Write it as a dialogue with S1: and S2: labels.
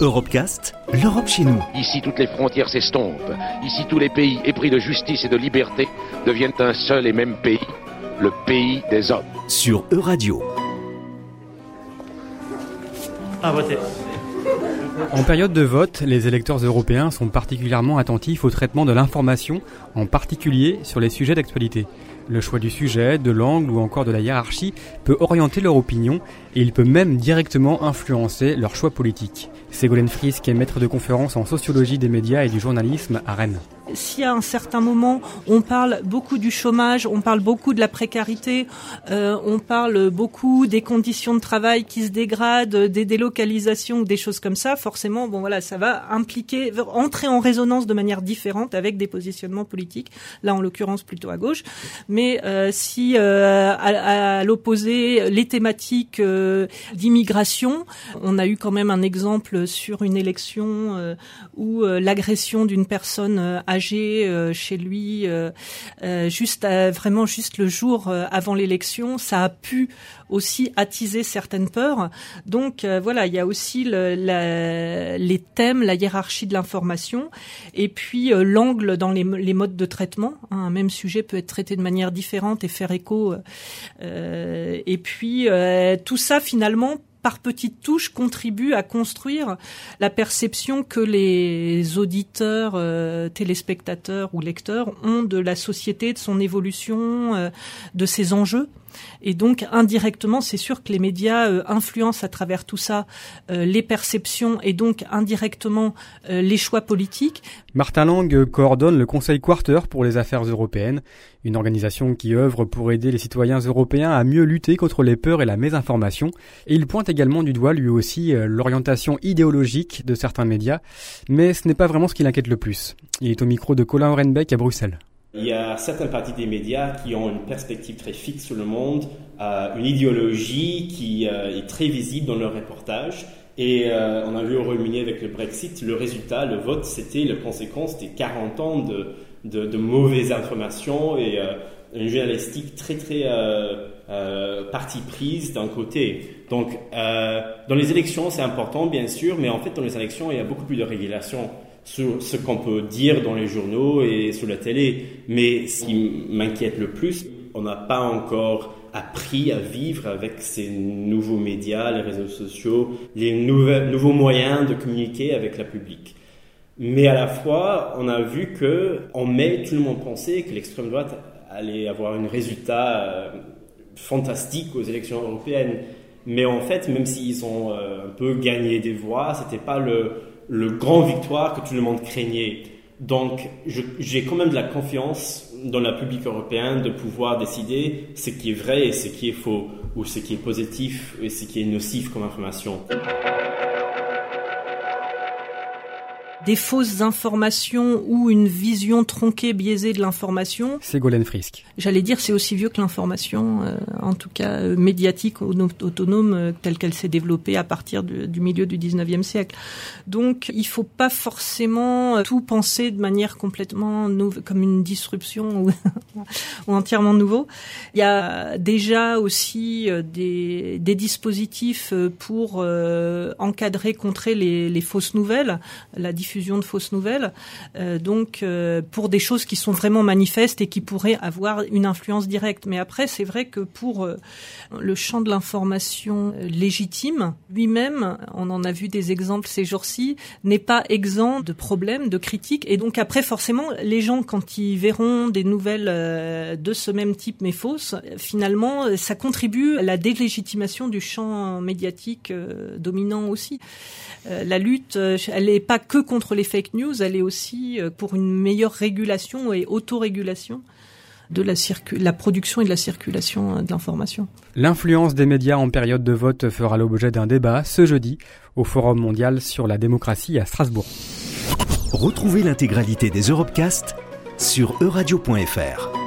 S1: Europecast, l'Europe chez nous.
S2: Ici, toutes les frontières s'estompent. Ici, tous les pays épris de justice et de liberté deviennent un seul et même pays, le pays des hommes.
S1: Sur Euradio.
S3: À voter.
S4: En période de vote, les électeurs européens sont particulièrement attentifs au traitement de l'information, en particulier sur les sujets d'actualité. Le choix du sujet, de l'angle ou encore de la hiérarchie peut orienter leur opinion et il peut même directement influencer leur choix politique. Ségolène Frisk est maître de conférence en sociologie des médias et du journalisme à Rennes
S5: si à un certain moment on parle beaucoup du chômage, on parle beaucoup de la précarité, euh, on parle beaucoup des conditions de travail qui se dégradent, des délocalisations, des choses comme ça, forcément, bon voilà, ça va impliquer, entrer en résonance de manière différente avec des positionnements politiques. Là, en l'occurrence, plutôt à gauche. Mais euh, si euh, à, l'opposé, les thématiques euh, d'immigration, on a eu quand même un exemple sur une élection où l'agression d'une personne âgée chez lui juste vraiment juste le jour avant l'élection, ça a pu aussi attiser certaines peurs. Donc voilà, il y a aussi le, les thèmes, la hiérarchie de l'information, et puis l'angle dans les, les, modes de traitement. Hein. un même sujet peut être traité de manière différente et faire écho. et puis tout ça finalement par petites touches, contribue à construire la perception que les auditeurs, euh, téléspectateurs ou lecteurs ont de la société, de son évolution, euh, de ses enjeux. Et donc indirectement, c'est sûr que les médias euh, influencent à travers tout ça euh, les perceptions et donc indirectement euh, les choix politiques.
S4: Martin Lang coordonne le Conseil Quarter pour les affaires européennes, une organisation qui œuvre pour aider les citoyens européens à mieux lutter contre les peurs et la mésinformation. Et il pointe également du doigt lui aussi l'orientation idéologique de certains médias, mais ce n'est pas vraiment ce qui l'inquiète le plus. Il est au micro de Colin Orenbeck à Bruxelles.
S6: Il y a certaines parties des médias qui ont une perspective très fixe sur le monde, euh, une idéologie qui euh, est très visible dans leurs reportages. Et euh, on a vu au Royaume-Uni avec le Brexit, le résultat, le vote, c'était la conséquence des 40 ans de, de, de mauvaises informations et une journalistique très très partie prise d'un côté. Donc dans les élections, c'est important bien sûr, mais en fait dans les élections, il y a beaucoup plus de régulation sur ce qu'on peut dire dans les journaux et sur la télé. Mais ce qui m'inquiète le plus, on n'a pas encore appris à vivre avec ces nouveaux médias, les réseaux sociaux, les nouveaux moyens de communiquer avec la public. Mais à la fois, on a vu que en mai, tout le monde pensait que l'extrême droite allait avoir un résultat euh, fantastique aux élections européennes. Mais en fait, même s'ils ont euh, un peu gagné des voix, c'était pas le, le grand victoire que tout le monde craignait. Donc, j'ai quand même de la confiance dans la public européenne de pouvoir décider ce qui est vrai et ce qui est faux, ou ce qui est positif et ce qui est nocif comme information.
S5: Des fausses informations ou une vision tronquée, biaisée de l'information.
S4: C'est Golden Frisk.
S5: J'allais dire, c'est aussi vieux que l'information, euh, en tout cas euh, médiatique, autonome, euh, telle qu'elle s'est développée à partir du milieu du 19e siècle. Donc, il faut pas forcément tout penser de manière complètement comme une disruption ou, ou, entièrement nouveau. Il y a déjà aussi des, des dispositifs pour encadrer, contrer les, les fausses nouvelles, la diffusion de fausses nouvelles, euh, donc euh, pour des choses qui sont vraiment manifestes et qui pourraient avoir une influence directe. Mais après, c'est vrai que pour euh, le champ de l'information légitime, lui-même, on en a vu des exemples ces jours-ci, n'est pas exempt de problèmes, de critiques. Et donc après, forcément, les gens, quand ils verront des nouvelles de ce même type mais fausses, finalement, ça contribue à la délégitimation du champ médiatique dominant aussi. la lutte, elle n'est pas que contre contre les fake news, elle est aussi euh, pour une meilleure régulation et autorégulation de la, la production et de la circulation euh, de l'information.
S4: L'influence des médias en période de vote fera l'objet d'un débat ce jeudi au Forum mondial sur la démocratie à Strasbourg.
S1: Retrouvez l'intégralité des Europecast sur euradio.fr.